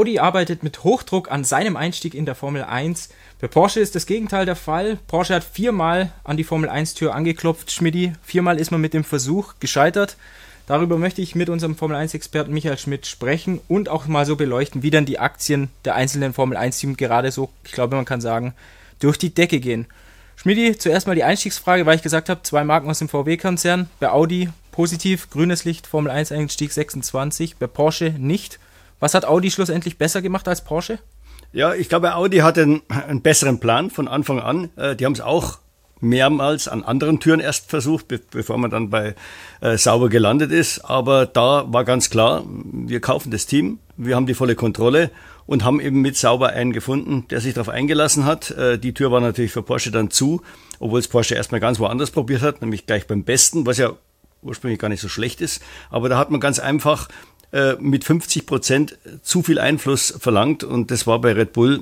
Audi arbeitet mit Hochdruck an seinem Einstieg in der Formel 1. Bei Porsche ist das Gegenteil der Fall. Porsche hat viermal an die Formel 1 Tür angeklopft, Schmidti. Viermal ist man mit dem Versuch gescheitert. Darüber möchte ich mit unserem Formel 1 Experten Michael Schmidt sprechen und auch mal so beleuchten, wie dann die Aktien der einzelnen Formel 1 Teams gerade so, ich glaube, man kann sagen, durch die Decke gehen. Schmidti, zuerst mal die Einstiegsfrage, weil ich gesagt habe, zwei Marken aus dem VW-Konzern. Bei Audi positiv, grünes Licht, Formel 1 Einstieg 26, bei Porsche nicht. Was hat Audi schlussendlich besser gemacht als Porsche? Ja, ich glaube, Audi hatte einen, einen besseren Plan von Anfang an. Äh, die haben es auch mehrmals an anderen Türen erst versucht, be bevor man dann bei äh, Sauber gelandet ist. Aber da war ganz klar, wir kaufen das Team, wir haben die volle Kontrolle und haben eben mit Sauber einen gefunden, der sich darauf eingelassen hat. Äh, die Tür war natürlich für Porsche dann zu, obwohl es Porsche erstmal ganz woanders probiert hat, nämlich gleich beim Besten, was ja ursprünglich gar nicht so schlecht ist. Aber da hat man ganz einfach äh, mit 50 Prozent zu viel Einfluss verlangt und das war bei Red Bull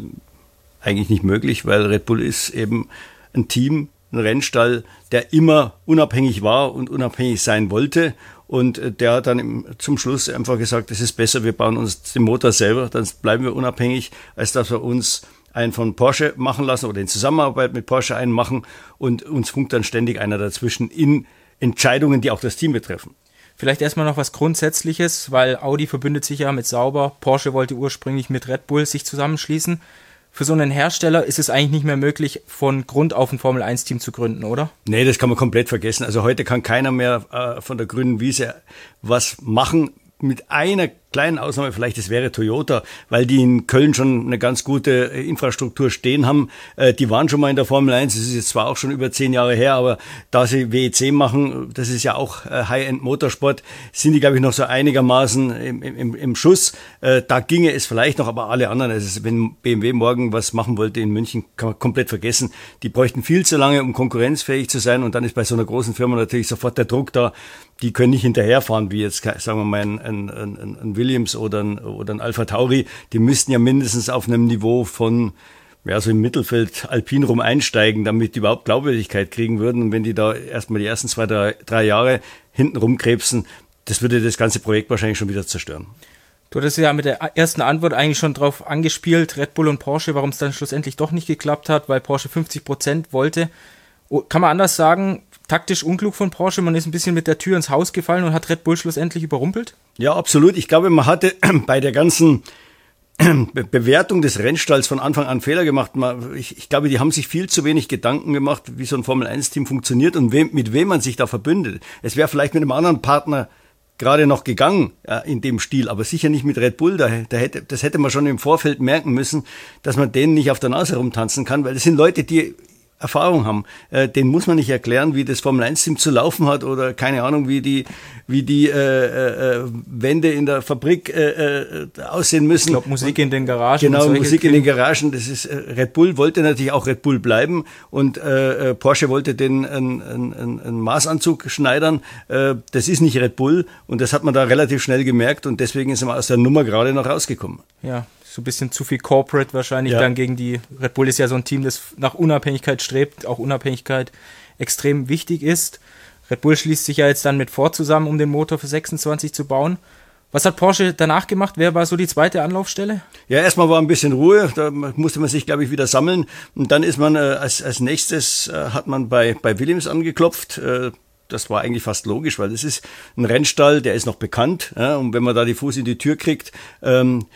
eigentlich nicht möglich, weil Red Bull ist eben ein Team, ein Rennstall, der immer unabhängig war und unabhängig sein wollte. Und äh, der hat dann zum Schluss einfach gesagt, es ist besser, wir bauen uns den Motor selber, dann bleiben wir unabhängig, als dass wir uns einen von Porsche machen lassen oder in Zusammenarbeit mit Porsche einen machen und uns funkt dann ständig einer dazwischen in Entscheidungen, die auch das Team betreffen. Vielleicht erstmal noch was Grundsätzliches, weil Audi verbündet sich ja mit Sauber. Porsche wollte ursprünglich mit Red Bull sich zusammenschließen. Für so einen Hersteller ist es eigentlich nicht mehr möglich, von Grund auf ein Formel 1-Team zu gründen, oder? Nee, das kann man komplett vergessen. Also heute kann keiner mehr äh, von der grünen Wiese was machen mit einer kleinen Ausnahme, vielleicht das wäre Toyota, weil die in Köln schon eine ganz gute äh, Infrastruktur stehen haben. Äh, die waren schon mal in der Formel 1, das ist jetzt zwar auch schon über zehn Jahre her, aber da sie WEC machen, das ist ja auch äh, High-End Motorsport, sind die, glaube ich, noch so einigermaßen im, im, im Schuss. Da ginge es vielleicht noch, aber alle anderen, also wenn BMW morgen was machen wollte in München, kann man komplett vergessen. Die bräuchten viel zu lange, um konkurrenzfähig zu sein und dann ist bei so einer großen Firma natürlich sofort der Druck da, die können nicht hinterherfahren, wie jetzt, sagen wir mal, ein, ein, ein, ein Williams oder ein, oder ein Alpha Tauri. Die müssten ja mindestens auf einem Niveau von, ja, so im Mittelfeld Alpin rum einsteigen, damit die überhaupt Glaubwürdigkeit kriegen würden. Und wenn die da erstmal die ersten zwei, drei, drei Jahre hinten rumkrebsen, das würde das ganze Projekt wahrscheinlich schon wieder zerstören. Du hattest ja mit der ersten Antwort eigentlich schon drauf angespielt, Red Bull und Porsche, warum es dann schlussendlich doch nicht geklappt hat, weil Porsche 50 Prozent wollte. Kann man anders sagen, taktisch unklug von Porsche. Man ist ein bisschen mit der Tür ins Haus gefallen und hat Red Bull schlussendlich überrumpelt? Ja, absolut. Ich glaube, man hatte bei der ganzen Bewertung des Rennstalls von Anfang an Fehler gemacht. Ich, glaube, die haben sich viel zu wenig Gedanken gemacht, wie so ein Formel-1-Team funktioniert und mit wem man sich da verbündet. Es wäre vielleicht mit einem anderen Partner gerade noch gegangen in dem Stil, aber sicher nicht mit Red Bull. Da hätte, das hätte man schon im Vorfeld merken müssen, dass man denen nicht auf der Nase rumtanzen kann, weil das sind Leute, die Erfahrung haben. Äh, den muss man nicht erklären, wie das Formel 1 Team zu laufen hat oder keine Ahnung, wie die, wie die äh, äh, äh Wände in der Fabrik äh, äh, aussehen müssen. Ich glaube, Musik in den Garagen. Genau, Musik in den Garagen. Das ist äh, Red Bull wollte natürlich auch Red Bull bleiben und äh, äh Porsche wollte den einen, einen, einen Maßanzug schneidern. Äh, das ist nicht Red Bull und das hat man da relativ schnell gemerkt und deswegen ist man aus der Nummer gerade noch rausgekommen. Ja, so ein bisschen zu viel Corporate wahrscheinlich ja. dann gegen die. Red Bull ist ja so ein Team, das nach Unabhängigkeit strebt, auch Unabhängigkeit extrem wichtig ist. Red Bull schließt sich ja jetzt dann mit Ford zusammen, um den Motor für 26 zu bauen. Was hat Porsche danach gemacht? Wer war so die zweite Anlaufstelle? Ja, erstmal war ein bisschen Ruhe, da musste man sich, glaube ich, wieder sammeln. Und dann ist man äh, als, als nächstes äh, hat man bei, bei Williams angeklopft. Äh, das war eigentlich fast logisch, weil das ist ein Rennstall, der ist noch bekannt. Ja, und wenn man da die Fuß in die Tür kriegt, ähm,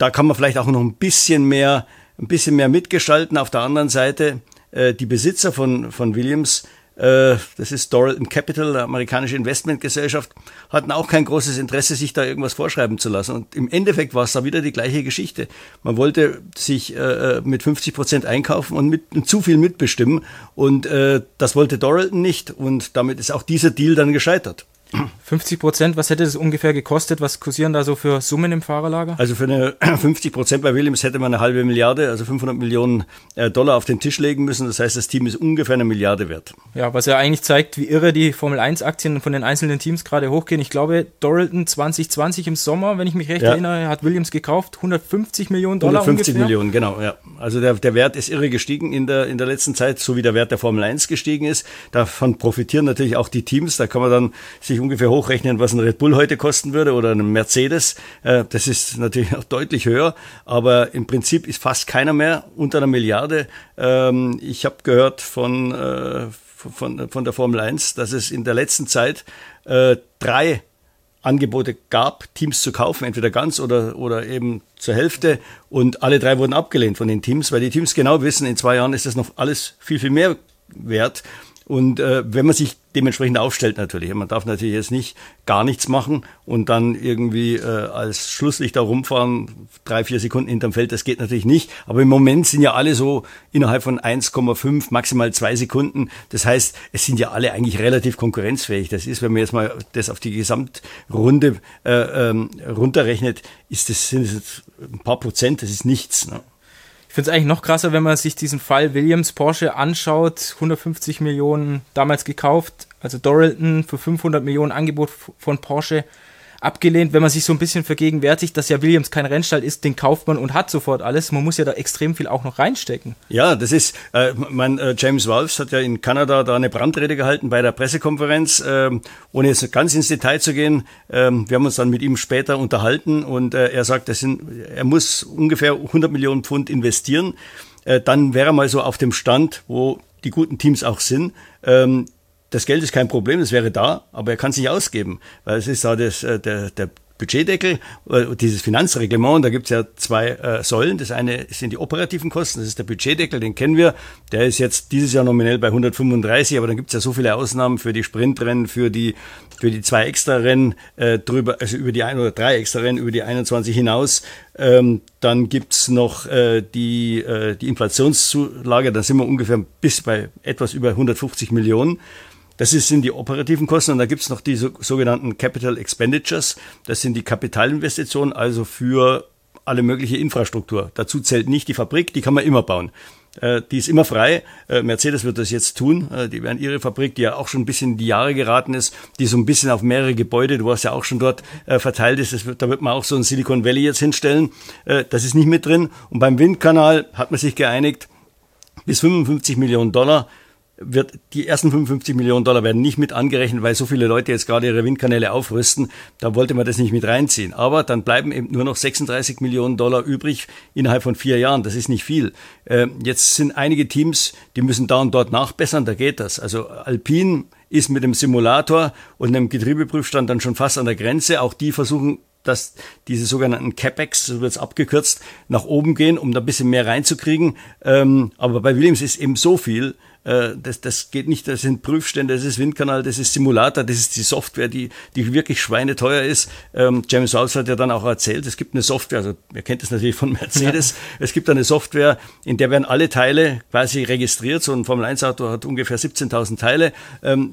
da kann man vielleicht auch noch ein bisschen mehr, ein bisschen mehr mitgestalten. Auf der anderen Seite, äh, die Besitzer von, von Williams, äh, das ist Doralton Capital, eine amerikanische Investmentgesellschaft, hatten auch kein großes Interesse, sich da irgendwas vorschreiben zu lassen. Und im Endeffekt war es da wieder die gleiche Geschichte. Man wollte sich äh, äh mit 50 Prozent einkaufen und mit zu viel mitbestimmen. Und äh, das wollte Doralton nicht. Und damit ist auch dieser Deal dann gescheitert. 50 Prozent, was hätte es ungefähr gekostet? Was kursieren da so für Summen im Fahrerlager? Also für eine 50 Prozent bei Williams hätte man eine halbe Milliarde, also 500 Millionen äh, Dollar auf den Tisch legen müssen. Das heißt, das Team ist ungefähr eine Milliarde wert. Ja, was ja eigentlich zeigt, wie irre die Formel 1 Aktien von den einzelnen Teams gerade hochgehen. Ich glaube, Doralton 2020 im Sommer, wenn ich mich recht ja. erinnere, hat Williams gekauft, 150 Millionen Dollar 150 ungefähr. Millionen, genau, ja. Also der, der Wert ist irre gestiegen in der, in der letzten Zeit, so wie der Wert der Formel 1 gestiegen ist. Davon profitieren natürlich auch die Teams. Da kann man dann sich ungefähr hoch hochrechnen, was ein Red Bull heute kosten würde oder ein Mercedes. Äh, das ist natürlich auch deutlich höher, aber im Prinzip ist fast keiner mehr unter einer Milliarde. Ähm, ich habe gehört von, äh, von, von der Formel 1, dass es in der letzten Zeit äh, drei Angebote gab, Teams zu kaufen, entweder ganz oder, oder eben zur Hälfte. Und alle drei wurden abgelehnt von den Teams, weil die Teams genau wissen, in zwei Jahren ist das noch alles viel, viel mehr wert. Und äh, wenn man sich dementsprechend aufstellt natürlich, man darf natürlich jetzt nicht gar nichts machen und dann irgendwie äh, als Schlusslicht da rumfahren, drei, vier Sekunden hinterm Feld, das geht natürlich nicht. Aber im Moment sind ja alle so innerhalb von 1,5, maximal zwei Sekunden. Das heißt, es sind ja alle eigentlich relativ konkurrenzfähig. Das ist, wenn man jetzt mal das auf die Gesamtrunde äh, ähm, runterrechnet, ist das, sind das ein paar Prozent, das ist nichts. Ne? Ich finde es eigentlich noch krasser, wenn man sich diesen Fall Williams Porsche anschaut. 150 Millionen damals gekauft, also Doralton für 500 Millionen Angebot von Porsche abgelehnt, wenn man sich so ein bisschen vergegenwärtigt, dass ja Williams kein Rennstall ist, den kauft man und hat sofort alles. Man muss ja da extrem viel auch noch reinstecken. Ja, das ist, äh, mein äh, James Wolfs hat ja in Kanada da eine Brandrede gehalten bei der Pressekonferenz, ähm, ohne jetzt ganz ins Detail zu gehen. Ähm, wir haben uns dann mit ihm später unterhalten und äh, er sagt, das sind, er muss ungefähr 100 Millionen Pfund investieren. Äh, dann wäre er mal so auf dem Stand, wo die guten Teams auch sind. Ähm, das Geld ist kein Problem, es wäre da, aber er kann es nicht ausgeben, weil es ist da das, äh, der, der Budgetdeckel, äh, dieses Finanzreglement, da gibt es ja zwei äh, Säulen. Das eine sind die operativen Kosten, das ist der Budgetdeckel, den kennen wir. Der ist jetzt dieses Jahr nominell bei 135, aber dann gibt es ja so viele Ausnahmen für die Sprintrennen, für die für die zwei Extra-Rennen äh, drüber, also über die ein oder drei Extra-Rennen über die 21 hinaus. Ähm, dann gibt's noch äh, die, äh, die Inflationszulage, da sind wir ungefähr bis bei etwas über 150 Millionen. Das sind die operativen Kosten und da gibt es noch die sogenannten Capital Expenditures. Das sind die Kapitalinvestitionen, also für alle mögliche Infrastruktur. Dazu zählt nicht die Fabrik, die kann man immer bauen. Äh, die ist immer frei. Äh, Mercedes wird das jetzt tun. Äh, die werden ihre Fabrik, die ja auch schon ein bisschen in die Jahre geraten ist, die so ein bisschen auf mehrere Gebäude, du warst ja auch schon dort verteilt ist, wird, da wird man auch so ein Silicon Valley jetzt hinstellen. das ist nicht mit drin. Und beim Windkanal hat man sich geeinigt, bis 55 Millionen Dollar wird die ersten 55 Millionen Dollar werden nicht mit angerechnet, weil so viele Leute jetzt gerade ihre Windkanäle aufrüsten. Da wollte man das nicht mit reinziehen. Aber dann bleiben eben nur noch 36 Millionen Dollar übrig innerhalb von vier Jahren. Das ist nicht viel. Äh, jetzt sind einige Teams, die müssen da und dort nachbessern. Da geht das. Also Alpine ist mit dem Simulator und einem Getriebeprüfstand dann schon fast an der Grenze. Auch die versuchen dass diese sogenannten CapEx, so wird es abgekürzt, nach oben gehen, um da ein bisschen mehr reinzukriegen. Ähm, aber bei Williams ist eben so viel, das, das geht nicht, das sind Prüfstände, das ist Windkanal, das ist Simulator, das ist die Software, die, die wirklich schweineteuer ist. Ähm, James Rawls hat ja dann auch erzählt, es gibt eine Software, also ihr kennt das natürlich von Mercedes, ja. es gibt eine Software, in der werden alle Teile quasi registriert, so ein Formel-1-Auto hat ungefähr 17.000 Teile, ähm,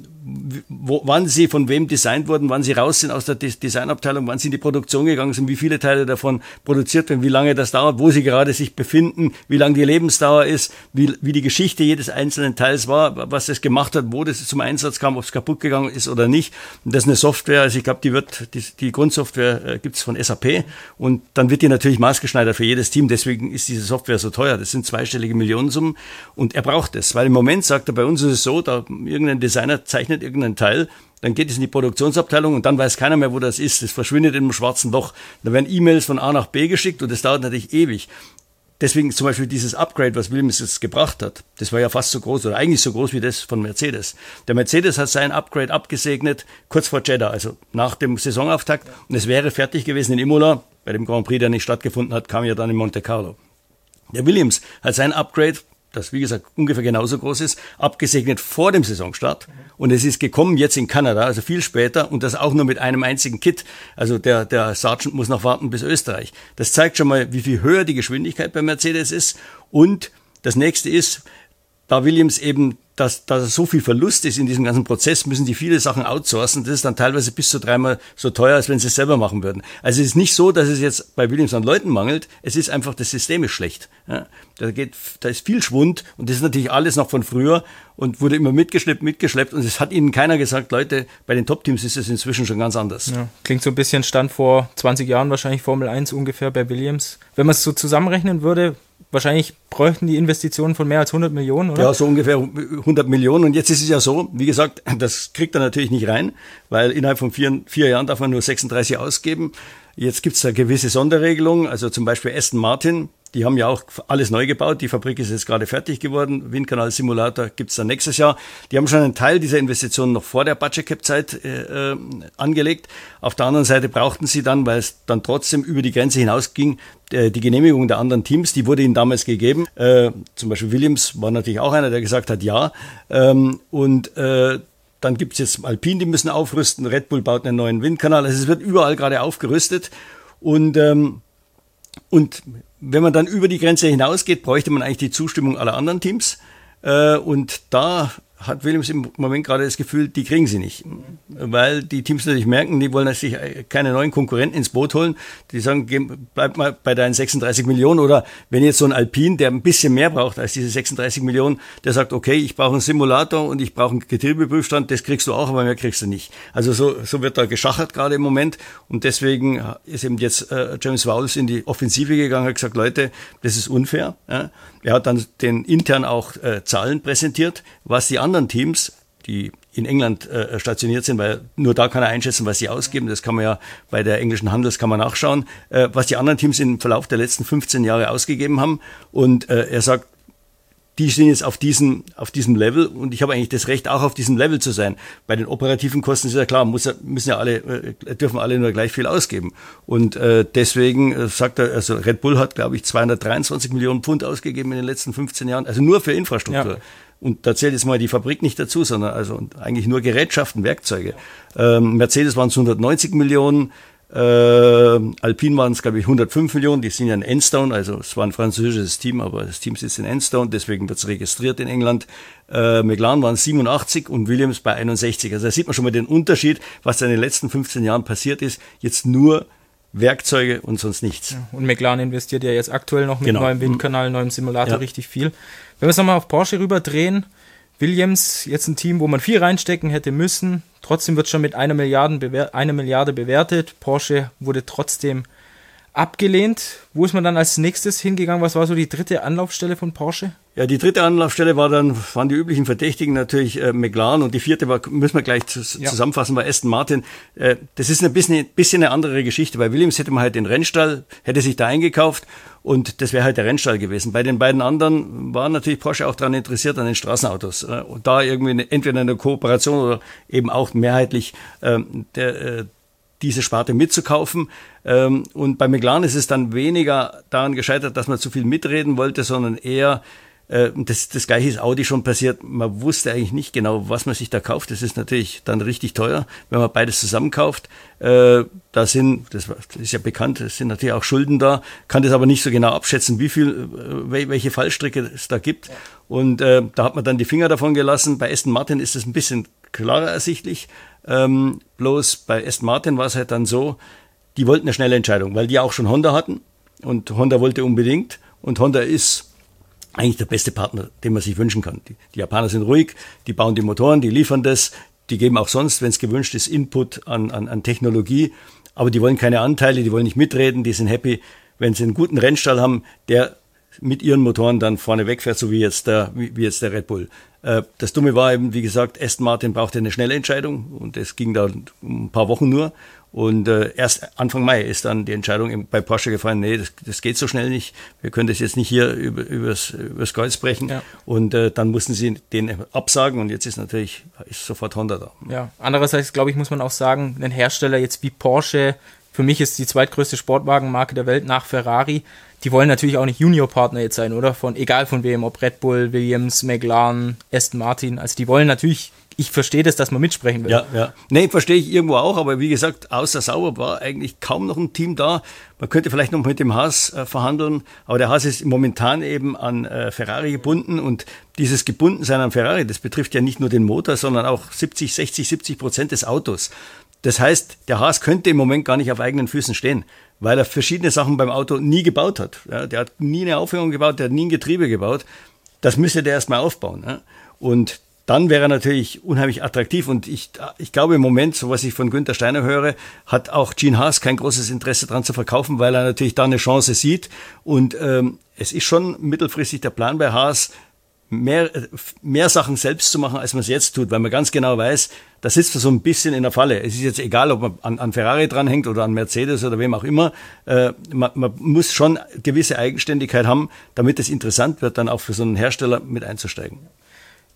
wo, wann sie von wem designt wurden, wann sie raus sind aus der Designabteilung, wann sie in die Produktion gegangen sind, wie viele Teile davon produziert werden, wie lange das dauert, wo sie gerade sich befinden, wie lang die Lebensdauer ist, wie, wie die Geschichte jedes einzelnen Teils war, was es gemacht hat, wo das zum Einsatz kam, ob es kaputt gegangen ist oder nicht. Und das ist eine Software, also ich glaube, die wird, die, die Grundsoftware äh, gibt es von SAP und dann wird die natürlich maßgeschneidert für jedes Team. Deswegen ist diese Software so teuer. Das sind zweistellige Millionensummen und er braucht es, weil im Moment sagt er, bei uns ist es so, da irgendein Designer zeichnet irgendeinen Teil, dann geht es in die Produktionsabteilung und dann weiß keiner mehr, wo das ist. Es verschwindet in einem schwarzen Loch. Da werden E-Mails von A nach B geschickt und das dauert natürlich ewig. Deswegen zum Beispiel dieses Upgrade, was Williams jetzt gebracht hat, das war ja fast so groß oder eigentlich so groß wie das von Mercedes. Der Mercedes hat sein Upgrade abgesegnet kurz vor Jeddah, also nach dem Saisonauftakt und es wäre fertig gewesen in Imola. Bei dem Grand Prix, der nicht stattgefunden hat, kam ja dann in Monte Carlo. Der Williams hat sein Upgrade das wie gesagt ungefähr genauso groß ist, abgesegnet vor dem Saisonstart. Und es ist gekommen jetzt in Kanada, also viel später, und das auch nur mit einem einzigen Kit. Also der, der Sergeant muss noch warten bis Österreich. Das zeigt schon mal, wie viel höher die Geschwindigkeit bei Mercedes ist. Und das nächste ist, da Williams eben dass, dass so viel Verlust ist in diesem ganzen Prozess, müssen die viele Sachen outsourcen. Das ist dann teilweise bis zu dreimal so teuer, als wenn sie es selber machen würden. Also es ist nicht so, dass es jetzt bei Williams an Leuten mangelt. Es ist einfach, das System ist schlecht. Ja, da geht, da ist viel Schwund und das ist natürlich alles noch von früher und wurde immer mitgeschleppt, mitgeschleppt und es hat ihnen keiner gesagt, Leute, bei den Top-Teams ist es inzwischen schon ganz anders. Ja, klingt so ein bisschen Stand vor 20 Jahren wahrscheinlich Formel 1 ungefähr bei Williams. Wenn man es so zusammenrechnen würde, wahrscheinlich bräuchten die Investitionen von mehr als 100 Millionen, oder? Ja, so ungefähr 100 Millionen. Und jetzt ist es ja so, wie gesagt, das kriegt er natürlich nicht rein, weil innerhalb von vier, vier Jahren darf man nur 36 ausgeben. Jetzt gibt es da gewisse Sonderregelungen, also zum Beispiel Aston Martin, die haben ja auch alles neu gebaut. Die Fabrik ist jetzt gerade fertig geworden. Windkanal-Simulator gibt's dann nächstes Jahr. Die haben schon einen Teil dieser Investitionen noch vor der Budget Cap Zeit äh, äh, angelegt. Auf der anderen Seite brauchten sie dann, weil es dann trotzdem über die Grenze hinausging, äh, die Genehmigung der anderen Teams, die wurde ihnen damals gegeben. Äh, zum Beispiel Williams war natürlich auch einer, der gesagt hat, ja. Ähm, und äh, dann gibt's jetzt Alpine, die müssen aufrüsten. Red Bull baut einen neuen Windkanal. Also es wird überall gerade aufgerüstet. Und ähm, und wenn man dann über die Grenze hinausgeht, bräuchte man eigentlich die Zustimmung aller anderen Teams. Äh, und da hat Williams im Moment gerade das Gefühl, die kriegen sie nicht. Weil die Teams natürlich merken, die wollen sich keine neuen Konkurrenten ins Boot holen. Die sagen, bleib mal bei deinen 36 Millionen. Oder wenn jetzt so ein Alpin, der ein bisschen mehr braucht als diese 36 Millionen, der sagt, okay, ich brauche einen Simulator und ich brauche einen Getriebeprüfstand, das kriegst du auch, aber mehr kriegst du nicht. Also so, so wird da geschachert gerade im Moment. Und deswegen ist eben jetzt äh, James Vowles in die Offensive gegangen, hat gesagt, Leute, das ist unfair. Ja? Er hat dann den intern auch äh, Zahlen präsentiert, was die anderen Teams, die in England äh, stationiert sind, weil nur da kann er einschätzen, was sie ausgeben. Das kann man ja bei der englischen Handelskammer nachschauen, äh, was die anderen Teams im Verlauf der letzten 15 Jahre ausgegeben haben. Und äh, er sagt, die sind jetzt auf diesem, auf diesem Level und ich habe eigentlich das Recht, auch auf diesem Level zu sein. Bei den operativen Kosten ist ja klar, muss, müssen ja alle, äh, dürfen alle nur gleich viel ausgeben. Und äh, deswegen äh, sagt er, also Red Bull hat, glaube ich, 223 Millionen Pfund ausgegeben in den letzten 15 Jahren, also nur für Infrastruktur. Ja. Und da zählt jetzt mal die Fabrik nicht dazu, sondern also eigentlich nur Gerätschaften, Werkzeuge. Ähm, Mercedes waren es 190 Millionen, äh, Alpine waren es, glaube ich, 105 Millionen. Die sind ja in Enstone, also es war ein französisches Team, aber das Team sitzt in Enstone, deswegen wird es registriert in England. Äh, McLaren waren 87 und Williams bei 61. Also da sieht man schon mal den Unterschied, was in den letzten 15 Jahren passiert ist. Jetzt nur Werkzeuge und sonst nichts. Und McLaren investiert ja jetzt aktuell noch mit genau. neuem Windkanal, neuem Simulator ja. richtig viel. Wenn wir es nochmal auf Porsche rüberdrehen, Williams jetzt ein Team, wo man viel reinstecken hätte müssen. Trotzdem wird schon mit einer Milliarde, eine Milliarde bewertet. Porsche wurde trotzdem abgelehnt. Wo ist man dann als nächstes hingegangen? Was war so die dritte Anlaufstelle von Porsche? Ja, die dritte Anlaufstelle war dann, waren die üblichen Verdächtigen natürlich äh, McLaren und die vierte war, müssen wir gleich zu, ja. zusammenfassen, war Aston Martin. Äh, das ist ein bisschen, bisschen eine andere Geschichte. Bei Williams hätte man halt den Rennstall, hätte sich da eingekauft und das wäre halt der Rennstall gewesen. Bei den beiden anderen war natürlich Porsche auch daran interessiert, an den Straßenautos. Äh, und da irgendwie eine, entweder eine Kooperation oder eben auch mehrheitlich ähm, der, äh, diese Sparte mitzukaufen. Ähm, und bei McLaren ist es dann weniger daran gescheitert, dass man zu viel mitreden wollte, sondern eher äh, das, das gleiche ist Audi schon passiert. Man wusste eigentlich nicht genau, was man sich da kauft. Das ist natürlich dann richtig teuer, wenn man beides zusammenkauft. Äh, da sind, das ist ja bekannt, es sind natürlich auch Schulden da, kann das aber nicht so genau abschätzen, wie viel, äh, welche Fallstricke es da gibt. Und äh, da hat man dann die Finger davon gelassen. Bei Aston Martin ist es ein bisschen klarer ersichtlich. Ähm, bloß bei Aston Martin war es halt dann so, die wollten eine schnelle Entscheidung, weil die auch schon Honda hatten und Honda wollte unbedingt und Honda ist eigentlich der beste Partner, den man sich wünschen kann. Die, die, Japaner sind ruhig, die bauen die Motoren, die liefern das, die geben auch sonst, wenn es gewünscht ist, Input an, an, an Technologie, aber die wollen keine Anteile, die wollen nicht mitreden, die sind happy, wenn sie einen guten Rennstall haben, der mit ihren Motoren dann vorne wegfährt, so wie jetzt der, wie jetzt der Red Bull. Äh, das Dumme war eben, wie gesagt, Aston Martin brauchte eine schnelle Entscheidung und es ging da ein paar Wochen nur. Und äh, erst Anfang Mai ist dann die Entscheidung bei Porsche gefallen, nee, das, das geht so schnell nicht. Wir können das jetzt nicht hier über, übers, übers Kreuz brechen. Ja. Und äh, dann mussten sie den absagen und jetzt ist natürlich ist sofort Honda da. Ja, andererseits glaube ich, muss man auch sagen, ein Hersteller jetzt wie Porsche, für mich ist die zweitgrößte Sportwagenmarke der Welt nach Ferrari, die wollen natürlich auch nicht Juniorpartner jetzt sein, oder? Von egal von wem, ob Red Bull, Williams, McLaren, Aston Martin. Also die wollen natürlich ich verstehe das, dass man mitsprechen will. Ja, ja. Nee, verstehe ich irgendwo auch, aber wie gesagt, außer Sauber war eigentlich kaum noch ein Team da. Man könnte vielleicht noch mit dem Haas äh, verhandeln, aber der Haas ist momentan eben an äh, Ferrari gebunden und dieses Gebundensein an Ferrari, das betrifft ja nicht nur den Motor, sondern auch 70, 60, 70 Prozent des Autos. Das heißt, der Haas könnte im Moment gar nicht auf eigenen Füßen stehen, weil er verschiedene Sachen beim Auto nie gebaut hat. Ja, der hat nie eine Aufhängung gebaut, der hat nie ein Getriebe gebaut. Das müsste der erstmal aufbauen. Ja. Und dann wäre er natürlich unheimlich attraktiv. Und ich, ich glaube im Moment, so was ich von Günther Steiner höre, hat auch Gene Haas kein großes Interesse daran zu verkaufen, weil er natürlich da eine Chance sieht. Und ähm, es ist schon mittelfristig der Plan bei Haas, mehr, mehr Sachen selbst zu machen, als man es jetzt tut, weil man ganz genau weiß, da sitzt man so ein bisschen in der Falle. Es ist jetzt egal, ob man an, an Ferrari dranhängt oder an Mercedes oder wem auch immer. Äh, man, man muss schon gewisse Eigenständigkeit haben, damit es interessant wird, dann auch für so einen Hersteller mit einzusteigen.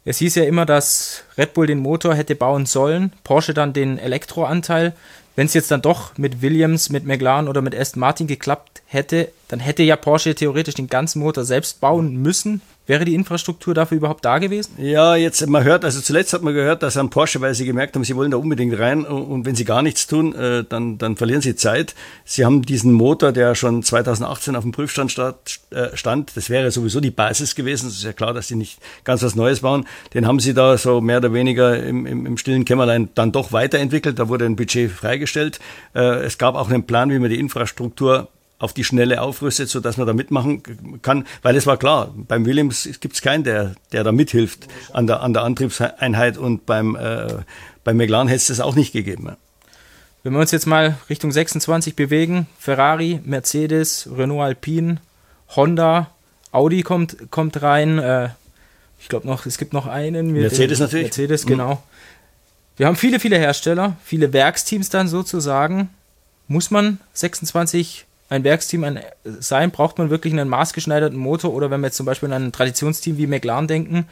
Es hieß ja immer, dass Red Bull den Motor hätte bauen sollen, Porsche dann den Elektroanteil. Wenn es jetzt dann doch mit Williams, mit McLaren oder mit Aston Martin geklappt hätte, dann hätte ja Porsche theoretisch den ganzen Motor selbst bauen müssen. Wäre die Infrastruktur dafür überhaupt da gewesen? Ja, jetzt, man hört, also zuletzt hat man gehört, dass an Porsche, weil sie gemerkt haben, sie wollen da unbedingt rein und wenn sie gar nichts tun, äh, dann, dann verlieren sie Zeit. Sie haben diesen Motor, der schon 2018 auf dem Prüfstand äh, stand, das wäre sowieso die Basis gewesen. Es ist ja klar, dass sie nicht ganz was Neues bauen. Den haben sie da so mehr oder weniger im, im, im stillen Kämmerlein dann doch weiterentwickelt. Da wurde ein Budget freigestellt. Äh, es gab auch einen Plan, wie man die Infrastruktur auf die Schnelle aufrüstet, so dass man da mitmachen kann, weil es war klar, beim Williams gibt es keinen, der, der da mithilft an der, an der Antriebseinheit und beim, äh, beim McLaren hätte es das auch nicht gegeben. Wenn wir uns jetzt mal Richtung 26 bewegen, Ferrari, Mercedes, Renault Alpine, Honda, Audi kommt, kommt rein, äh, ich glaube noch, es gibt noch einen. Mercedes den, natürlich. Mercedes, genau. Mhm. Wir haben viele, viele Hersteller, viele Werksteams dann sozusagen. Muss man 26 ein Werksteam ein, sein? Braucht man wirklich einen maßgeschneiderten Motor oder wenn wir jetzt zum Beispiel an ein Traditionsteam wie McLaren denken,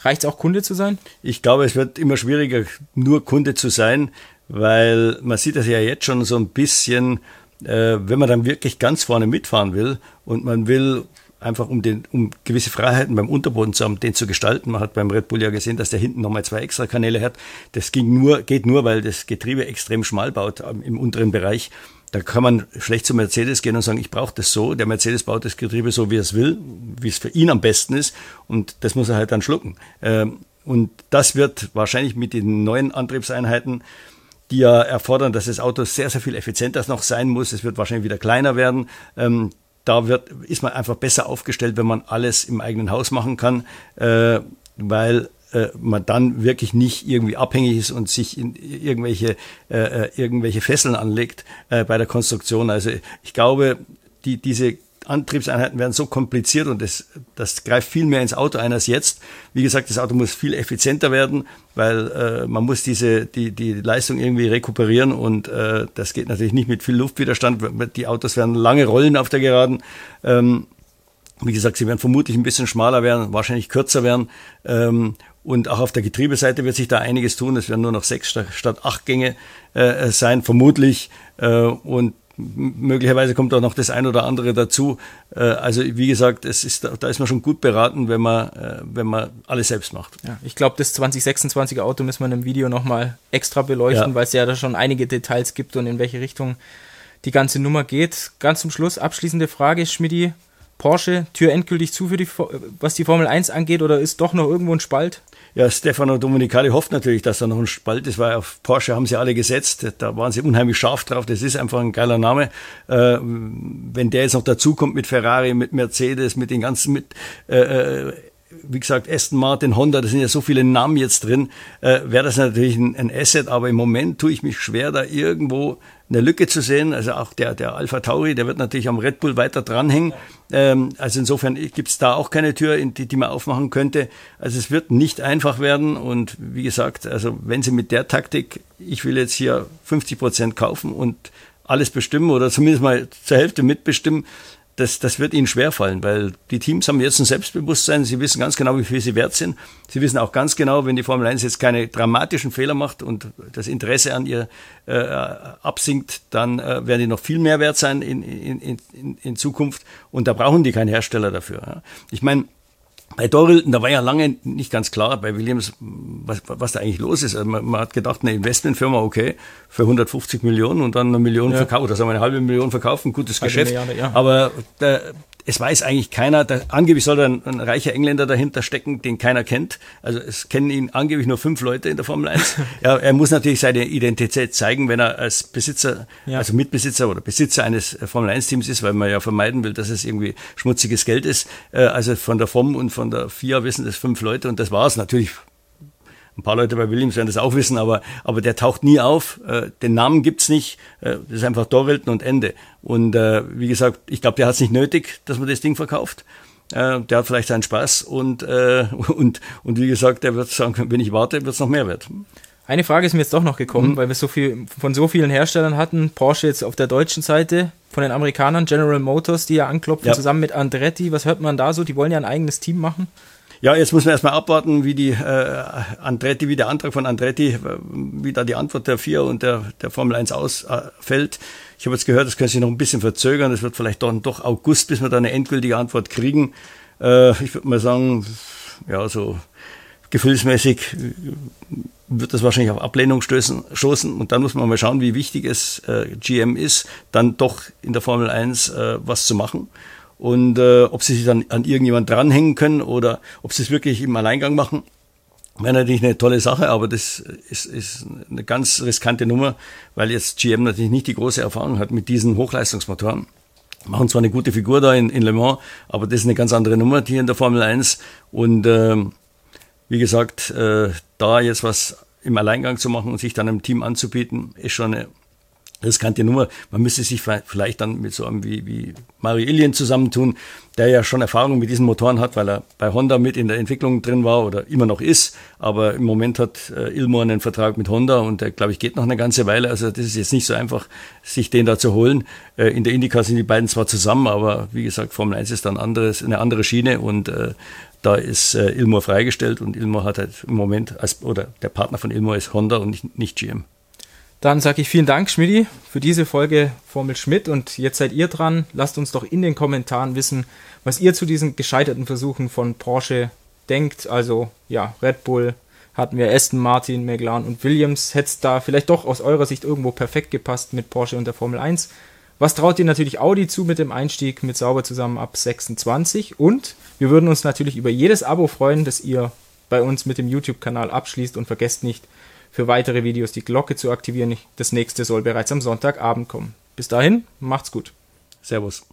reicht es auch Kunde zu sein? Ich glaube, es wird immer schwieriger, nur Kunde zu sein, weil man sieht das ja jetzt schon so ein bisschen, äh, wenn man dann wirklich ganz vorne mitfahren will und man will einfach um, den, um gewisse Freiheiten beim Unterboden zu haben, den zu gestalten. Man hat beim Red Bull ja gesehen, dass der hinten nochmal zwei extra Kanäle hat. Das ging nur, geht nur, weil das Getriebe extrem schmal baut im unteren Bereich. Da kann man schlecht zu Mercedes gehen und sagen, ich brauche das so. Der Mercedes baut das Getriebe so, wie er es will, wie es für ihn am besten ist. Und das muss er halt dann schlucken. Ähm, und das wird wahrscheinlich mit den neuen Antriebseinheiten, die ja erfordern, dass das Auto sehr, sehr viel effizienter noch sein muss. Es wird wahrscheinlich wieder kleiner werden. Ähm, da wird, ist man einfach besser aufgestellt, wenn man alles im eigenen Haus machen kann, äh, weil äh, man dann wirklich nicht irgendwie abhängig ist und sich in irgendwelche, äh, äh, irgendwelche Fesseln anlegt äh, bei der Konstruktion. Also ich glaube, die, diese Antriebseinheiten werden so kompliziert und das, das greift viel mehr ins Auto ein als jetzt. Wie gesagt, das Auto muss viel effizienter werden, weil äh, man muss diese die die Leistung irgendwie rekuperieren und äh, das geht natürlich nicht mit viel Luftwiderstand. Die Autos werden lange rollen auf der Geraden. Ähm, wie gesagt, sie werden vermutlich ein bisschen schmaler werden, wahrscheinlich kürzer werden. Ähm, und auch auf der Getriebeseite wird sich da einiges tun. Es werden nur noch sechs statt acht Gänge äh, sein, vermutlich. Äh, und möglicherweise kommt auch noch das ein oder andere dazu. Äh, also wie gesagt, es ist, da ist man schon gut beraten, wenn man, äh, wenn man alles selbst macht. Ja, ich glaube, das 2026er Auto müssen wir in einem Video nochmal extra beleuchten, ja. weil es ja da schon einige Details gibt und in welche Richtung die ganze Nummer geht. Ganz zum Schluss, abschließende Frage, Schmidti. Porsche Tür endgültig zu, für die, was die Formel 1 angeht, oder ist doch noch irgendwo ein Spalt? Ja, Stefano Domenicali hofft natürlich, dass da noch ein Spalt ist, weil auf Porsche haben sie alle gesetzt. Da waren sie unheimlich scharf drauf. Das ist einfach ein geiler Name. Äh, wenn der jetzt noch dazukommt mit Ferrari, mit Mercedes, mit den ganzen, mit, äh, äh wie gesagt, Aston Martin, Honda, da sind ja so viele Namen jetzt drin, äh, wäre das natürlich ein, ein, Asset, aber im Moment tue ich mich schwer, da irgendwo eine Lücke zu sehen. Also auch der, der Alpha Tauri, der wird natürlich am Red Bull weiter dranhängen. Ähm, also insofern gibt es da auch keine Tür, die, die man aufmachen könnte. Also es wird nicht einfach werden und wie gesagt, also wenn Sie mit der Taktik, ich will jetzt hier 50 Prozent kaufen und alles bestimmen oder zumindest mal zur Hälfte mitbestimmen, das, das wird ihnen schwerfallen, weil die Teams haben jetzt ein Selbstbewusstsein, sie wissen ganz genau, wie viel sie wert sind. Sie wissen auch ganz genau, wenn die Formel 1 jetzt keine dramatischen Fehler macht und das Interesse an ihr äh, absinkt, dann äh, werden die noch viel mehr wert sein in, in, in, in Zukunft und da brauchen die keinen Hersteller dafür. Ja. Ich meine, bei Dorilton, da war ja lange nicht ganz klar bei Williams, was, was da eigentlich los ist. Also man, man, hat gedacht, eine Investmentfirma, okay, für 150 Millionen und dann eine Million ja. verkauft, also eine halbe Million verkaufen, gutes halbe Geschäft. Milliarde, ja. Aber der, es weiß eigentlich keiner, da, angeblich soll da ein, ein, reicher Engländer dahinter stecken, den keiner kennt. Also es kennen ihn angeblich nur fünf Leute in der Formel 1. ja, er muss natürlich seine Identität zeigen, wenn er als Besitzer, ja. also Mitbesitzer oder Besitzer eines Formel 1 Teams ist, weil man ja vermeiden will, dass es irgendwie schmutziges Geld ist. Äh, also von der FOM und von der FIA wissen das fünf Leute und das war es natürlich Ein paar Leute bei Williams werden das auch wissen, aber, aber der taucht nie auf. Äh, den Namen gibt's nicht. Äh, das ist einfach Dorwelten und Ende. Und äh, wie gesagt, ich glaube, der hat es nicht nötig, dass man das Ding verkauft. Äh, der hat vielleicht seinen Spaß und, äh, und, und wie gesagt, der wird sagen, wenn ich warte, wird's noch mehr wert. Eine Frage ist mir jetzt doch noch gekommen, mhm. weil wir so viel von so vielen Herstellern hatten. Porsche jetzt auf der deutschen Seite, von den Amerikanern, General Motors, die ja anklopfen, ja. zusammen mit Andretti. Was hört man da so? Die wollen ja ein eigenes Team machen. Ja, jetzt muss man erstmal abwarten, wie die äh, Andretti, wie der Antrag von Andretti, äh, wie da die Antwort der FIA und der, der Formel 1 ausfällt. ich habe jetzt gehört, das könnte sich noch ein bisschen verzögern. Es wird vielleicht dann doch August, bis wir da eine endgültige Antwort kriegen. Äh, ich würde mal sagen, ja, so gefühlsmäßig äh, wird das wahrscheinlich auf Ablehnung stößen, stoßen. Und dann muss man mal schauen, wie wichtig es äh, GM ist, dann doch in der Formel 1 äh, was zu machen. Und äh, ob sie sich dann an irgendjemand dranhängen können oder ob sie es wirklich im Alleingang machen, wäre natürlich eine tolle Sache, aber das ist, ist eine ganz riskante Nummer, weil jetzt GM natürlich nicht die große Erfahrung hat mit diesen Hochleistungsmotoren machen zwar eine gute Figur da in, in Le Mans, aber das ist eine ganz andere Nummer hier in der Formel 1. Und ähm, wie gesagt, äh, da jetzt was im Alleingang zu machen und sich dann einem Team anzubieten, ist schon eine riskante Nummer. Man müsste sich vielleicht dann mit so einem wie, wie Mario Ilien zusammentun, der ja schon Erfahrung mit diesen Motoren hat, weil er bei Honda mit in der Entwicklung drin war oder immer noch ist. Aber im Moment hat äh, Ilmor einen Vertrag mit Honda und der, glaube ich, geht noch eine ganze Weile. Also das ist jetzt nicht so einfach, sich den da zu holen. Äh, in der Indica sind die beiden zwar zusammen, aber wie gesagt, Formel 1 ist dann anderes, eine andere Schiene und äh, da ist äh, Ilmor freigestellt und Ilmor hat halt im Moment, als, oder der Partner von Ilmor ist Honda und nicht, nicht GM. Dann sage ich vielen Dank, Schmidti, für diese Folge Formel Schmidt. Und jetzt seid ihr dran. Lasst uns doch in den Kommentaren wissen, was ihr zu diesen gescheiterten Versuchen von Porsche denkt. Also, ja, Red Bull hatten wir Aston Martin, McLaren und Williams. Hätte es da vielleicht doch aus eurer Sicht irgendwo perfekt gepasst mit Porsche und der Formel 1. Was traut ihr natürlich Audi zu mit dem Einstieg mit Sauber zusammen ab 26? Und wir würden uns natürlich über jedes Abo freuen, das ihr bei uns mit dem YouTube-Kanal abschließt und vergesst nicht, für weitere Videos die Glocke zu aktivieren. Das nächste soll bereits am Sonntagabend kommen. Bis dahin, macht's gut. Servus.